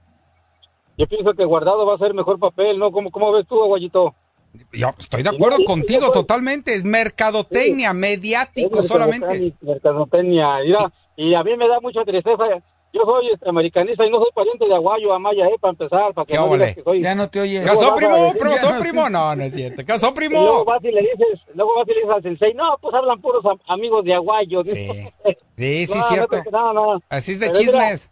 Yo pienso que Guardado va a ser mejor papel, ¿no? ¿Cómo, cómo ves tú, Aguayito? Yo estoy de acuerdo contigo totalmente. Es mercadotecnia, mediático Es solamente. mercadotecnia, mercadotecnia, mira, y a mí me da mucha tristeza. Yo soy este, americanista y no soy pariente de Aguayo, Amaya, eh, para empezar, para que ¿Qué no óvole? digas que soy... Ya no te oyes. ¿Casó primo? ¿Casó no primo? No, no es cierto. ¿Casó (laughs) Y luego primo? vas y le dices, luego vas y le dices al sensei, no, pues hablan puros am- amigos de Aguayo. Sí, (laughs) sí, sí, (laughs) No, cierto. No, no, no. Así es de Pero mira, chismes.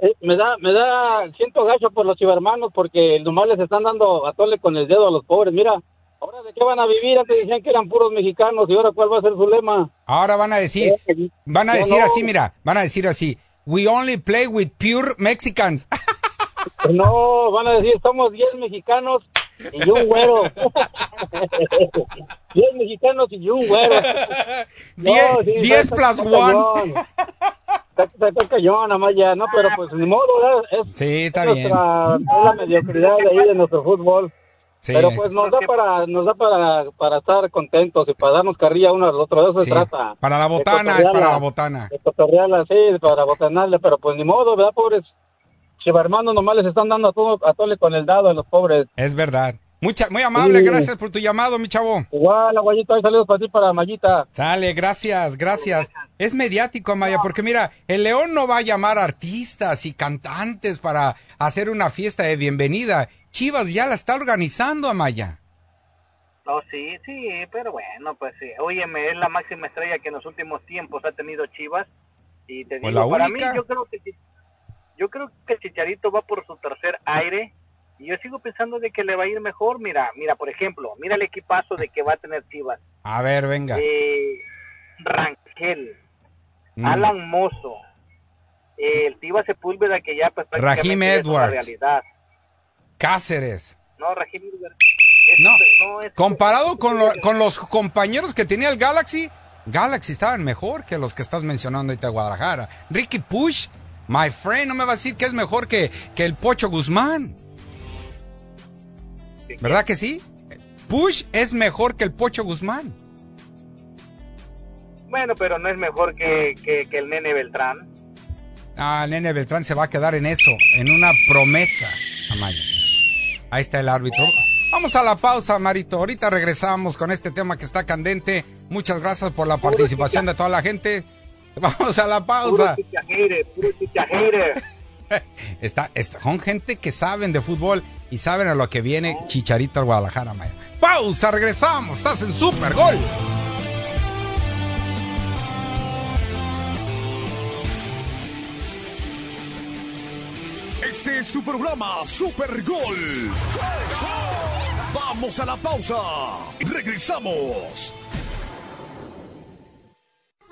eh, me da, me da, siento gacho por los chivermanos porque nomás les están dando a tole con el dedo a los pobres. Mira, ahora de qué van a vivir, antes decían que eran puros mexicanos y ahora cuál va a ser su lema. Ahora van a decir, van a decir no. así, mira, van a decir así. We only play with pure Mexicans. (laughs) No, van a decir, somos 10 mexicanos y un güero. Diez mexicanos y un güero. (laughs) Diez- (laughs) diez plus one. Está, está, está cañón, Amaya, no, pero pues ni modo, ¿verdad? Es, Sí, está es bien. nuestra- es la mediocridad de ahí de nuestro fútbol. Sí, pero es- pues nos da para nos da para, para estar contentos y para darnos carrilla uno al otro, de eso Sí, se trata. Para la botana, es para la botana. Sí, para botanarle, pero pues ni modo, ¿verdad, pobres? Chivarmanos nomás les están dando a todo a tole con el dado a los pobres. Es verdad. Mucha, muy amable, Sí. gracias por tu llamado, mi chavo. Igual, aguayito, hay saludos para ti, para Mayita. Sale, gracias, gracias. Es mediático, Amaya, porque mira, el León no va a llamar artistas y cantantes para hacer una fiesta de bienvenida. Chivas ya la está organizando, Amaya. No, sí, sí, pero bueno, pues sí. Óyeme, es la máxima estrella que en los últimos tiempos ha tenido Chivas. Y te Pues digo, para mí, yo creo que yo creo que Chicharito va por su tercer aire. Y yo sigo pensando de que le va a ir mejor. Mira, mira, por ejemplo, mira el equipazo de que va a tener Chivas. A ver, venga. Eh, Rangel, Mm. Alan Mozo, eh, el Tiva Sepúlveda que ya pues es una Edwards. realidad. Cáceres. No, Edwards. No, no es- comparado con, lo- con los compañeros que tenía el Galaxy, Galaxy estaban mejor que los que estás mencionando ahorita de Guadalajara. Ricky Push, my friend, no me va a decir que es mejor que, que el Pocho Guzmán. ¿Verdad que sí? Push es mejor que el Pocho Guzmán. Bueno, pero no es mejor que, que, que el nene Beltrán. Ah, Nene Beltrán se va a quedar en eso, en una promesa, Amaya. Ahí está el árbitro. Vamos a la pausa, Marito. Ahorita regresamos con este tema que está candente. Muchas gracias por la participación de toda la gente. (laughs) Vamos a la pausa. Puro. (laughs) Está, está con gente que saben de fútbol y saben a lo que viene Chicharito al Guadalajara, Maya. Pausa, regresamos. Estás en Super Gol. Este es su programa Super Gol. Vamos a la pausa. Regresamos.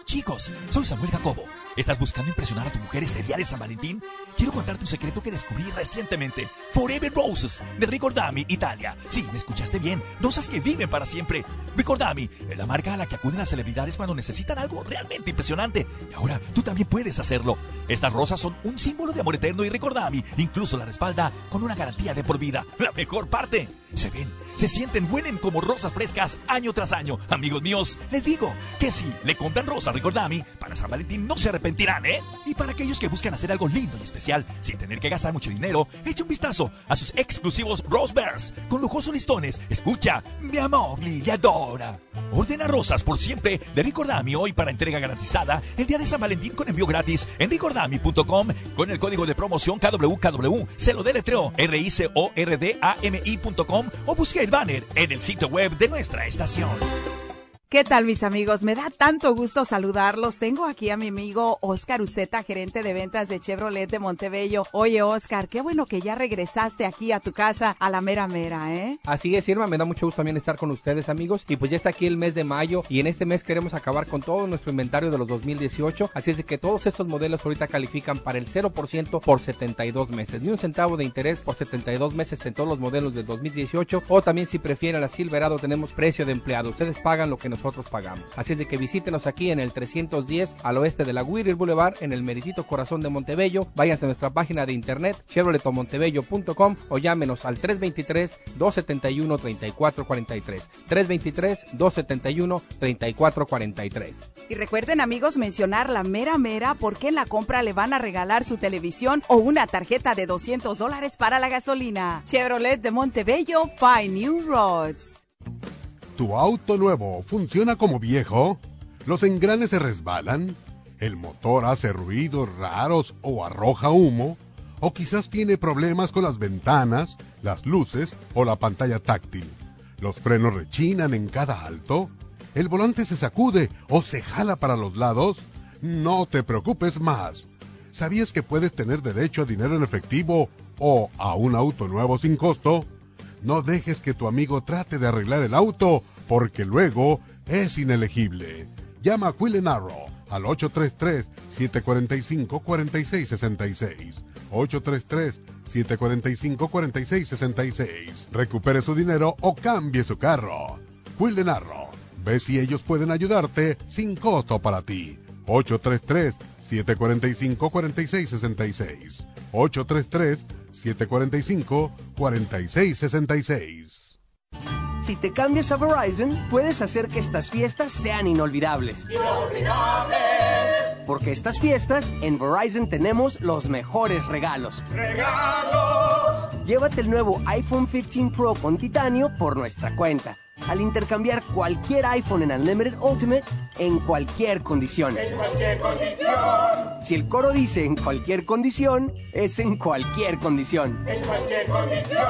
Chicos, soy Samuel Jacobo. ¿Estás buscando impresionar a tu mujer este día de San Valentín? Quiero contarte un secreto que descubrí recientemente. Forever Roses, de Ricordami, Italia. Sí, me escuchaste bien. Rosas que viven para siempre. Ricordami es la marca a la que acuden las celebridades cuando necesitan algo realmente impresionante. Y ahora tú también puedes hacerlo. Estas rosas son un símbolo de amor eterno y Ricordami incluso la respalda con una garantía de por vida. La mejor parte. Se ven, se sienten, huelen como rosas frescas año tras año. Amigos míos, les digo que si le compran rosas Ricordami, para San Valentín no se arrepentirán, ¿eh? Y para aquellos que buscan hacer algo lindo y especial sin tener que gastar mucho dinero, echa un vistazo a sus exclusivos Rose Bears con lujosos listones. Escucha, mi amor le adora. Ordena rosas por siempre de Ricordami hoy para entrega garantizada el día de San Valentín con envío gratis en ricordami.com con el código de promoción KWKW. Se lo deletreo R-I-C-O-R-D-A-M-I.com o busque el banner en el sitio web de nuestra estación. ¿Qué tal mis amigos? Me da tanto gusto saludarlos. Tengo aquí a mi amigo Oscar Uceta, gerente de ventas de Chevrolet de Montebello. Oye Oscar, qué bueno que ya regresaste aquí a tu casa a la mera mera, ¿eh? Así es, Irma, me da mucho gusto también estar con ustedes, amigos. Y pues ya está aquí el mes de mayo y en este mes queremos acabar con todo nuestro inventario de los 2018. Así es que todos estos modelos ahorita califican para el 0% por 72 meses. Ni un centavo de interés por 72 meses en todos los modelos del 2018. O también si prefieren la Silverado tenemos precio de empleado. Ustedes pagan lo que nosotros pagamos. Así es de que visítenos aquí en el 310 al oeste de la Whittier Boulevard en el meritito corazón de Montebello. Váyanse a nuestra página de internet chevroletomontebello.com o llámenos al 323-271-3443. 323-271-3443. Y recuerden amigos mencionar la mera mera porque en la compra le van a regalar su televisión o una tarjeta de 200 dólares para la gasolina. Chevrolet de Montebello, Find New Roads. ¿Tu auto nuevo funciona como viejo? ¿Los engranes se resbalan? ¿El motor hace ruidos raros o arroja humo? ¿O quizás tiene problemas con las ventanas, las luces o la pantalla táctil? ¿Los frenos rechinan en cada alto? ¿El volante se sacude o se jala para los lados? No te preocupes más. ¿Sabías que puedes tener derecho a dinero en efectivo o a un auto nuevo sin costo? No dejes que tu amigo trate de arreglar el auto porque luego es inelegible. Llama a Quill Arrow al 833-745-4666. 745-4666. Recupere su dinero o cambie su carro. Wildenarro. Ve si ellos pueden ayudarte sin costo para ti. 833-745-4666. 833-745-4666. Si te cambias a Verizon, puedes hacer que estas fiestas sean inolvidables. Porque estas fiestas, en Verizon tenemos los mejores regalos. ¡Regalos! Llévate el nuevo iPhone 15 Pro con titanio por nuestra cuenta. Al intercambiar cualquier iPhone en Unlimited Ultimate en cualquier condición. En cualquier condición. Si el coro dice en cualquier condición, es en cualquier condición. En cualquier condición.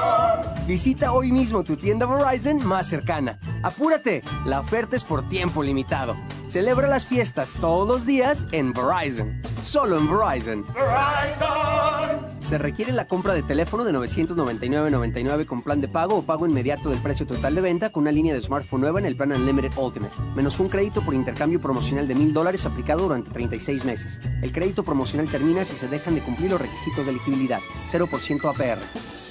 Visita hoy mismo tu tienda Verizon más cercana. Apúrate, la oferta es por tiempo limitado. Celebra las fiestas todos los días en Verizon. Solo en Verizon. Verizon. Se requiere la compra de teléfono de 999.99 con plan de pago o pago inmediato del precio total de venta con una línea de smartphone nueva en el plan Unlimited Ultimate, menos un crédito por intercambio promocional de mil dólares aplicado durante 36 meses. El crédito promocional termina si se dejan de cumplir los requisitos de elegibilidad. 0% APR.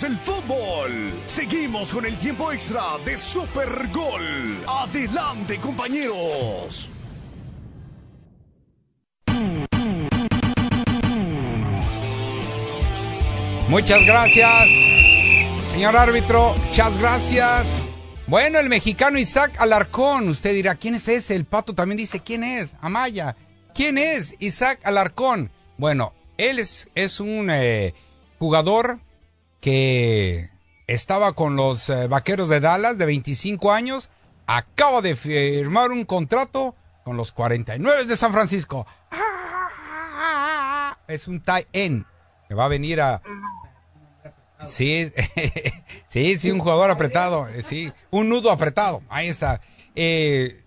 Del fútbol, seguimos con el tiempo extra de Super Gol. Adelante, compañeros. Muchas gracias, señor árbitro. Muchas gracias. Bueno, el mexicano Isaac Alarcón. Usted dirá, ¿quién es ese? El pato también dice, ¿quién es? Amaya. ¿Quién es Isaac Alarcón? Bueno, él es, es un eh, jugador que estaba con los eh, Vaqueros de Dallas de 25 años. Acaba de firmar un contrato con los 49 de San Francisco. Es un tie end que va a venir a... Sí, (laughs) sí, sí, un jugador apretado, eh, sí, un nudo apretado, ahí está. Eh,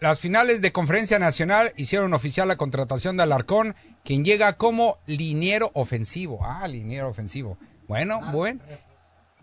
las finales de conferencia nacional hicieron oficial la contratación de Alarcón, quien llega como liniero ofensivo. Ah, liniero ofensivo. Bueno, bueno,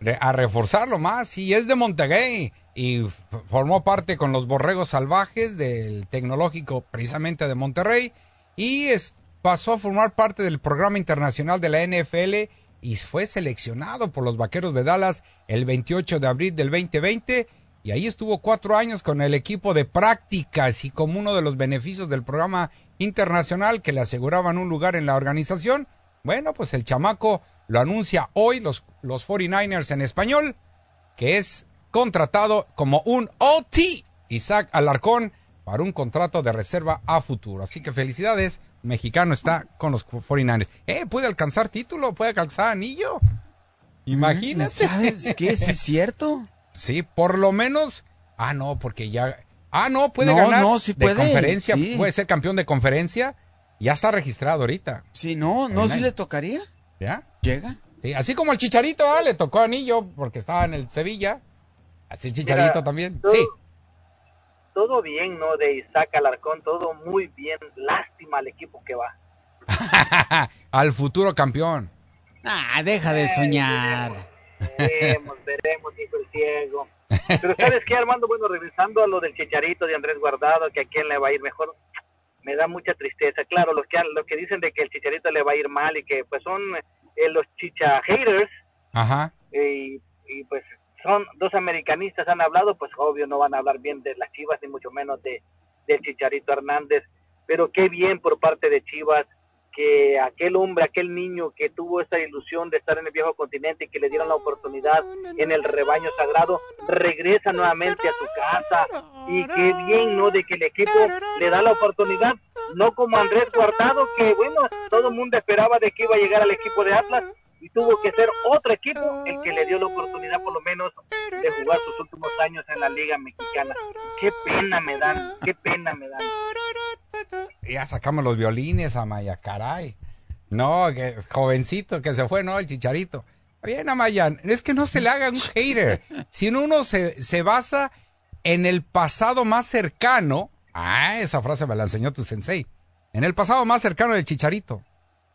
re- a reforzarlo más, y es de Monterrey, y formó parte con los Borregos Salvajes del Tecnológico precisamente de Monterrey, y es- pasó a formar parte del programa internacional de la NFL y fue seleccionado por los Vaqueros de Dallas el 28 de abril del 2020 y ahí estuvo cuatro años con el equipo de prácticas y como uno de los beneficios del programa internacional que le aseguraban un lugar en la organización. Bueno, pues el chamaco lo anuncia hoy los, los 49ers en español, que es contratado como un OT, Isaac Alarcón, para un contrato de reserva a futuro. Así que felicidades, mexicano está con los 49ers. Eh, puede alcanzar título, puede alcanzar anillo. Imagínate. ¿Sabes qué? ¿Sí es cierto? Sí, por lo menos. Ah, no, porque ya. Ah, no, puede No, ganar. no, sí de puede, conferencia, sí. puede ser campeón de conferencia. Ya está registrado ahorita. Sí, no, no, sí le tocaría. ¿Ya? Llega. Sí, así como el Chicharito, ah, le tocó anillo porque estaba en el Sevilla. Así el Chicharito Mira, también. todo- Sí. Todo bien, ¿no? De Isaac Alarcón, todo muy bien. Lástima al equipo que va. (laughs) Al futuro campeón. Ah, deja de soñar. Veremos, veremos, dijo el ciego. Pero ¿sabes qué, Armando? Bueno, regresando a lo del Chicharito de Andrés Guardado, que a quién le va a ir mejor, me da mucha tristeza. Claro, los que, los que dicen de que el Chicharito le va a ir mal y que pues son eh, los chicha haters Ajá. y, y, pues son dos americanistas han hablado, pues obvio no van a hablar bien de las Chivas ni mucho menos de del Chicharito Hernández, pero qué bien por parte de Chivas que aquel hombre, aquel niño que tuvo esa ilusión de estar en el viejo continente y que le dieron la oportunidad en el rebaño sagrado, regresa nuevamente a su casa y qué bien, ¿no? De que el equipo le da la oportunidad, no como Andrés Guardado, que bueno, todo el mundo esperaba de que iba a llegar al equipo de Atlas y tuvo que ser otro equipo el que le dio la oportunidad por lo menos de jugar sus últimos años en la Liga Mexicana. Qué pena me dan, qué pena me dan. Ya sacamos los violines, Amaya, caray. No, que jovencito que se fue, no, el chicharito. Bien, Amaya, es que no se le haga un (laughs) hater. Si uno se, se basa en el pasado más cercano. Ah, esa frase me la enseñó tu sensei. En el pasado más cercano del chicharito.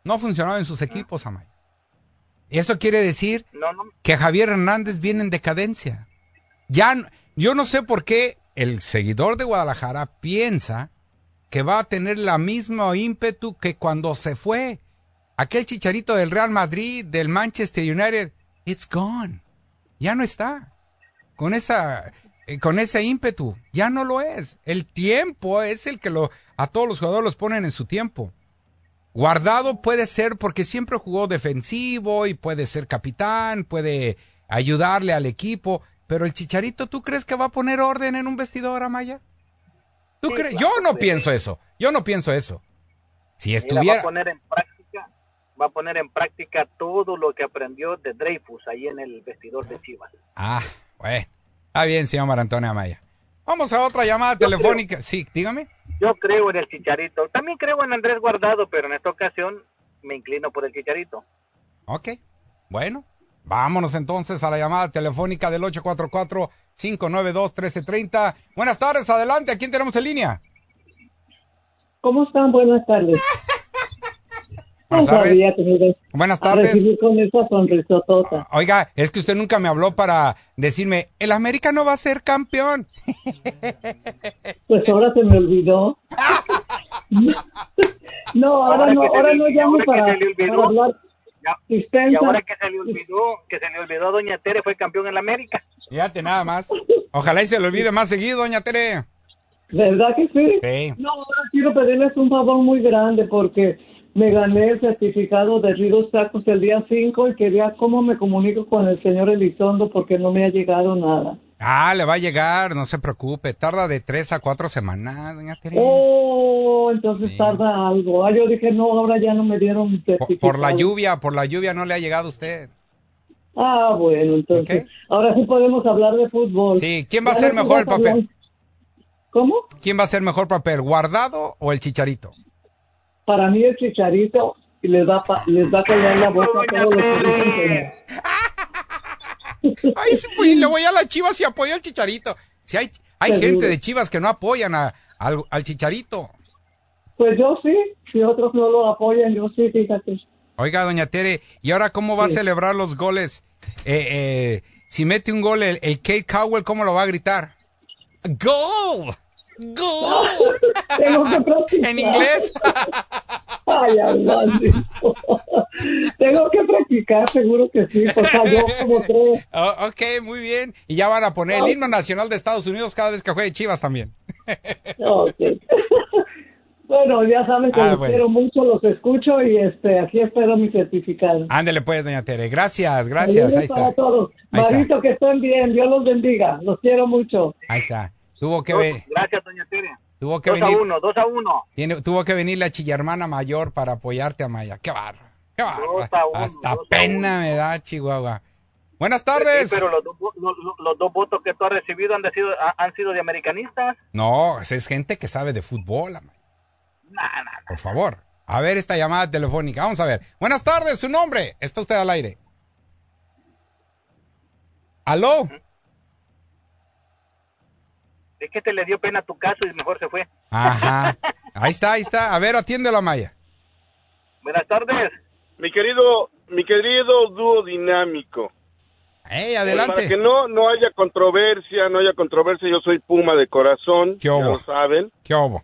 No ha funcionado en sus equipos, Amaya. Eso quiere decir No, no. que Javier Hernández viene en decadencia. Ya, yo no sé por qué el seguidor de Guadalajara piensa que va a tener la misma ímpetu que cuando se fue. Aquel chicharito del Real Madrid, del Manchester United, it's gone. Ya no está. Con esa, eh, con ese ímpetu, ya no lo es. El tiempo es el que lo, a todos los jugadores los ponen en su tiempo. Guardado puede ser porque siempre jugó defensivo y puede ser capitán, puede ayudarle al equipo, pero el Chicharito, ¿tú crees que va a poner orden en un vestidor, Amaya? ¿Tú Sí, claro, Yo no sí. pienso eso. Yo no pienso eso. Si Mira, va estuviera a poner en práctica, va a poner en práctica todo lo que aprendió de Dreyfus ahí en el vestidor de Chivas. Ah, bueno. Está bien, señor Mar Antonio Amaya. Vamos a otra llamada telefónica. Sí, dígame. Yo creo en el Chicharito. También creo en Andrés Guardado, pero en esta ocasión me inclino por el Chicharito. Ok. Bueno, vámonos entonces a la llamada telefónica del 844-592-1330. Buenas tardes, adelante. ¿A quién tenemos en línea? ¿Cómo están? Buenas tardes. (laughs) Buenas tardes. Buenas con esa sonrisotota. Oiga, es que usted nunca me habló para decirme, el América no va a ser campeón. (laughs) Pues ahora se me olvidó. (laughs) No, ahora, Ahora no, ahora no llamo para, para hablar. Ya-. Y ahora que se le olvidó, que se le olvidó a Doña Tere fue campeón en la América. Fíjate nada más. Ojalá y se le olvide más seguido, doña Tere. ¿Verdad que sí? Sí. No, ahora quiero pedirles un favor muy grande porque me gané el certificado de Ridos Tacos el día 5 y quería cómo me comunico con el señor Elizondo porque no me ha llegado nada. Ah, le va a llegar, no se preocupe. Tarda de tres a cuatro semanas, doña Tere. Oh, entonces tarda algo. Ah, yo dije, no, ahora ya no me dieron mi certificado. Por la lluvia, por la lluvia no le ha llegado a usted. Ah, bueno, entonces, ahora sí podemos hablar de fútbol. Sí, ¿quién va a ser mejor el papel? ¿Cómo? ¿Quién va a ser mejor papel, Guardado o el Chicharito? Para mí el chicharito les va, pa- les va a callar la boca a todos los que. (laughs) Ay, sí, pues, le voy a las Chivas y apoyo al Chicharito. Si hay, hay Seguro. gente de Chivas que no apoyan a- al, al Chicharito. Pues yo sí, si otros no lo apoyan, yo sí, fíjate. Oiga, doña Tere, ¿y ahora cómo va a celebrar los goles? Eh, eh, si mete un gol el, el Kate Cowell, ¿cómo lo va a gritar? ¡Gol! ¡Gol! Tengo que (laughs) practicar. ¿En inglés? Ay. Tengo que practicar, seguro que sí, pues yo como tres. (laughs) Oh, ok, muy bien. Y ya van a poner el himno nacional de Estados Unidos cada vez que juegue Chivas también. Ok. Bueno, ya saben que Ah, los bueno. quiero mucho, los escucho y este, aquí espero mi certificado. Ándele pues, doña Tere. Gracias, gracias. Ahí Saludos para está. todos. Ahí está. Marito, que estén bien, Dios los bendiga, los quiero mucho. Ahí está. Tuvo que ver, Gracias, Doña Tere. tuvo que Dos a venir, uno, dos a uno. tiene, tuvo que venir la chillermana mayor para apoyarte a Maya. Qué barro. Qué barro. Dos a uno, Hasta dos a pena uno. me da, Chihuahua. Buenas tardes. Sí, pero los, dos vo- los, los- los dos votos que tú has recibido han, de sido, ha- han sido de americanistas. No, es gente que sabe de fútbol, Amaya. Por favor. A ver esta llamada telefónica. Vamos a ver. Buenas tardes, su nombre. Está usted al aire. ¿Aló? Es que te le dio pena tu caso y mejor se fue. Ajá. (laughs) Ahí está, ahí está. A ver, atiéndelo, Maya. Buenas tardes. Mi querido, mi querido dúo dinámico. ¡Ey, Para adelante! que no, no haya controversia, no haya controversia, yo soy Puma de corazón, ¿Qué ya lo saben. ¿Qué hubo?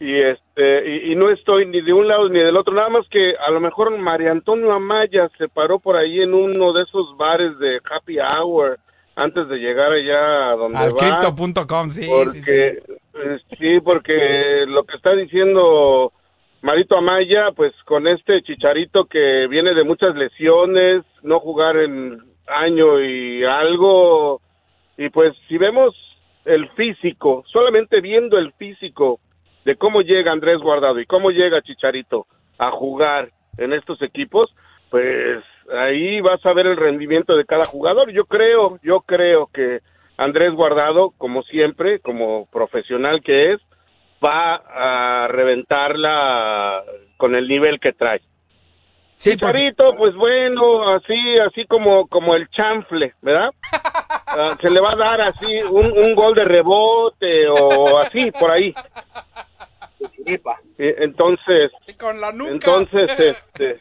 Y este, y, y no estoy ni de un lado ni del otro, nada más que a lo mejor María Antonio Amaya se paró por ahí en uno de esos bares de happy hour antes de llegar allá a donde Al crypto.com, sí, sí, sí. porque eh, sí, porque lo que está diciendo Marito Amaya, pues con este chicharito que viene de muchas lesiones, no jugar en año y algo, y pues si vemos el físico, solamente viendo el físico de cómo llega Andrés Guardado y cómo llega Chicharito a jugar en estos equipos, pues ahí vas a ver el rendimiento de cada jugador. Yo creo, yo creo que Andrés Guardado, como siempre, como profesional que es, va a reventarla con el nivel que trae. Chicharito, pues bueno, así, así como, como el chanfle, ¿verdad? (laughs) Ah, se le va a dar así un, un gol de rebote o así, por ahí. Chiripa. Y entonces, con la nuca. entonces, (laughs) este,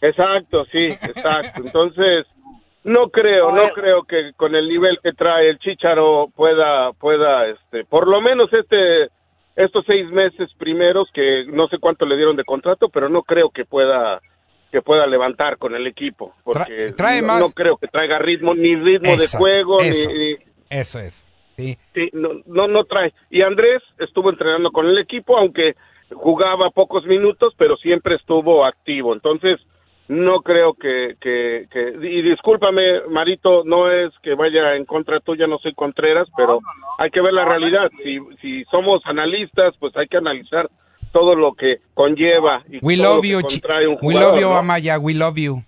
exacto, sí, exacto. Entonces, no creo, no creo que con el nivel que trae el Chicharo pueda, pueda, este, por lo menos este, estos seis meses primeros que no sé cuánto le dieron de contrato, pero no creo que pueda, que pueda levantar con el equipo, porque trae no, más- no creo que traiga ritmo, ni ritmo Eso, de juego, ni, Eso es. Sí. Sí, no, no, no trae. Y Andrés estuvo entrenando con el equipo, aunque jugaba pocos minutos, pero siempre estuvo activo. Entonces, no creo que, que, que y discúlpame, Marito, no es que vaya en contra tuya, no soy Contreras, pero hay que ver la realidad. Si, si somos analistas, pues hay que analizar todo lo que conlleva y We todo love que you, we love you, ¿no? Amaya, we love you.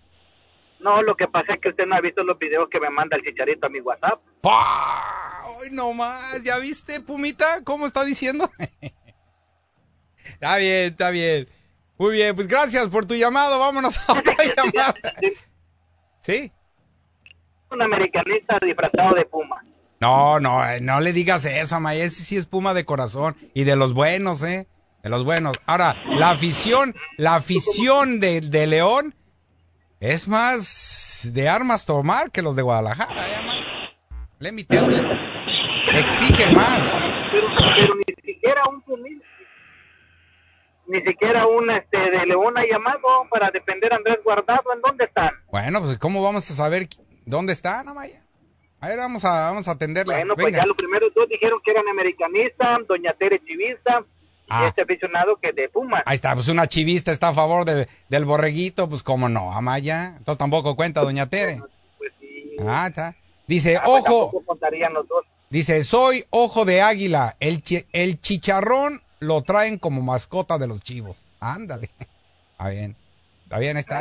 No, lo que pasa es que usted no ha visto los videos que me manda el chicharito a mi WhatsApp. ¡Ay, no más! ¿Ya viste, Pumita? ¿Cómo está diciendo? (laughs) está bien, está bien. Muy bien, pues gracias por tu llamado. Vámonos (laughs) a otra llamada. ¿Sí? Un americanista disfrazado de puma. No, no, eh, no le digas eso, Amaya. Ese sí es Puma de corazón. Y de los buenos, ¿eh? De los buenos. Ahora, la afición, la afición de, de León es más de armas tomar que los de Guadalajara, ¿eh? Let me tell you. Exigen más. Pero, pero ni siquiera un pumil, ni siquiera un este de León ha llamado para defender a Andrés Guardado. ¿En dónde están? Bueno, pues ¿cómo vamos a saber dónde están, Amaya? A ver, vamos a, vamos a atenderla. Bueno, pues ya los primeros dos dijeron que eran americanistas, Doña Tere Chivista Ah. y este aficionado que de Pumas. Ahí está, pues una chivista está a favor de- del borreguito, pues cómo no, Amaya. Entonces tampoco cuenta Doña Tere. Ah, está. Dice, Ah, pues ojo, los dos. Dice, soy ojo de águila. El, chi- el chicharrón lo traen como mascota de los chivos. Ándale. (laughs) Está bien. Está bien, está.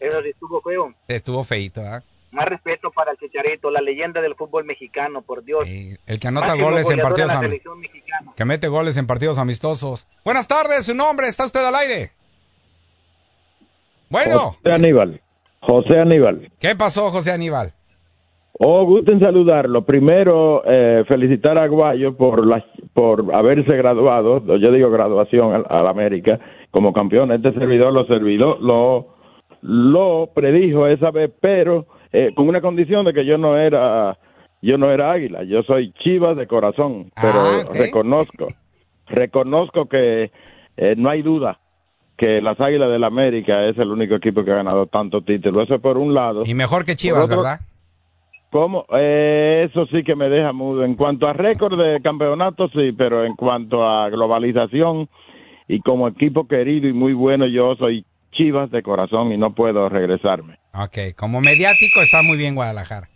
Eso sí estuvo feo. Estuvo feito, ¿ah? Más respeto para el Chicharito, la leyenda del fútbol mexicano, por Dios. El que anota Máximo goles en partidos de la ami- selección mexicana. que mete goles en partidos amistosos. Buenas tardes, su nombre, está usted al aire. Bueno, José Aníbal. José Aníbal. ¿qué pasó, José Aníbal? Oh, gusto en saludarlo. Primero, eh, felicitar a Aguayo por, la, por haberse graduado, yo digo graduación al, América, como campeón. Este servidor lo servidor, lo, lo predijo esa vez, pero eh, con una condición de que yo no era, yo no era águila, yo soy chivas de corazón, pero reconozco, reconozco que eh, no hay duda que las Águilas del América es el único equipo que ha ganado tantos títulos. Eso por un lado. Y mejor que Chivas, otro- ¿verdad? ¿Cómo? Eh, eso sí que me deja mudo. En cuanto a récord de campeonato, sí, pero en cuanto a globalización y como equipo querido y muy bueno, yo soy Chivas de corazón y no puedo regresarme. Ok, como mediático está muy bien Guadalajara.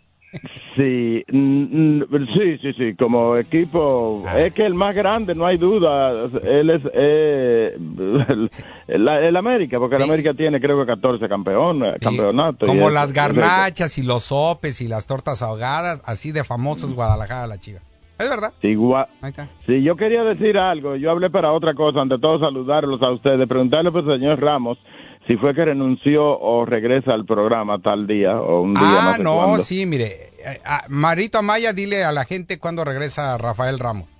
Sí, sí, sí, sí, como equipo, es que el más grande, no hay duda, él es eh, (laughs) el, el- el América, porque el América tiene creo que 14 campeones, campeonatos. y Como las garnachas y los sopes y las tortas ahogadas, así de famosos Guadalajara la chiva. Es verdad. Sí. Sí, yo quería decir algo. Yo hablé para otra cosa. Ante todo, saludarlos a ustedes. Preguntarle pues, señor Ramos si fue que renunció o regresa al programa tal día o un día. Ah, no, sé no, cuándo. sí, mire. eh, Marito Amaya, dile a la gente cuándo regresa Rafael Ramos.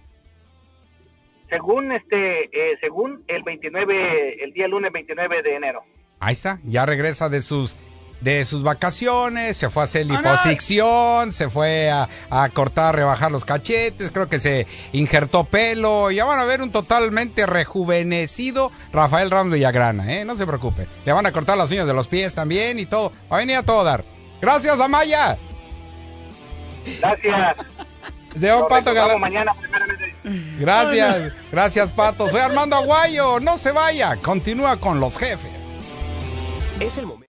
Según este, eh, según el 29, el día lunes 29 de enero. Ahí está, ya regresa de sus de sus vacaciones, se fue a hacer liposucción, se fue a, a cortar, rebajar los cachetes, creo que se injertó pelo, ya van a ver un totalmente rejuvenecido Rafael Ramos Villagrana, ¿eh? no se preocupe. Le van a cortar las uñas de los pies también y todo, va a venir a todo dar. Gracias, Amaya. Gracias. Señor Pato Galán. mañana. Gracias, gracias Pato. Soy Armando Aguayo, no se vaya, continúa con los jefes. Es el momento.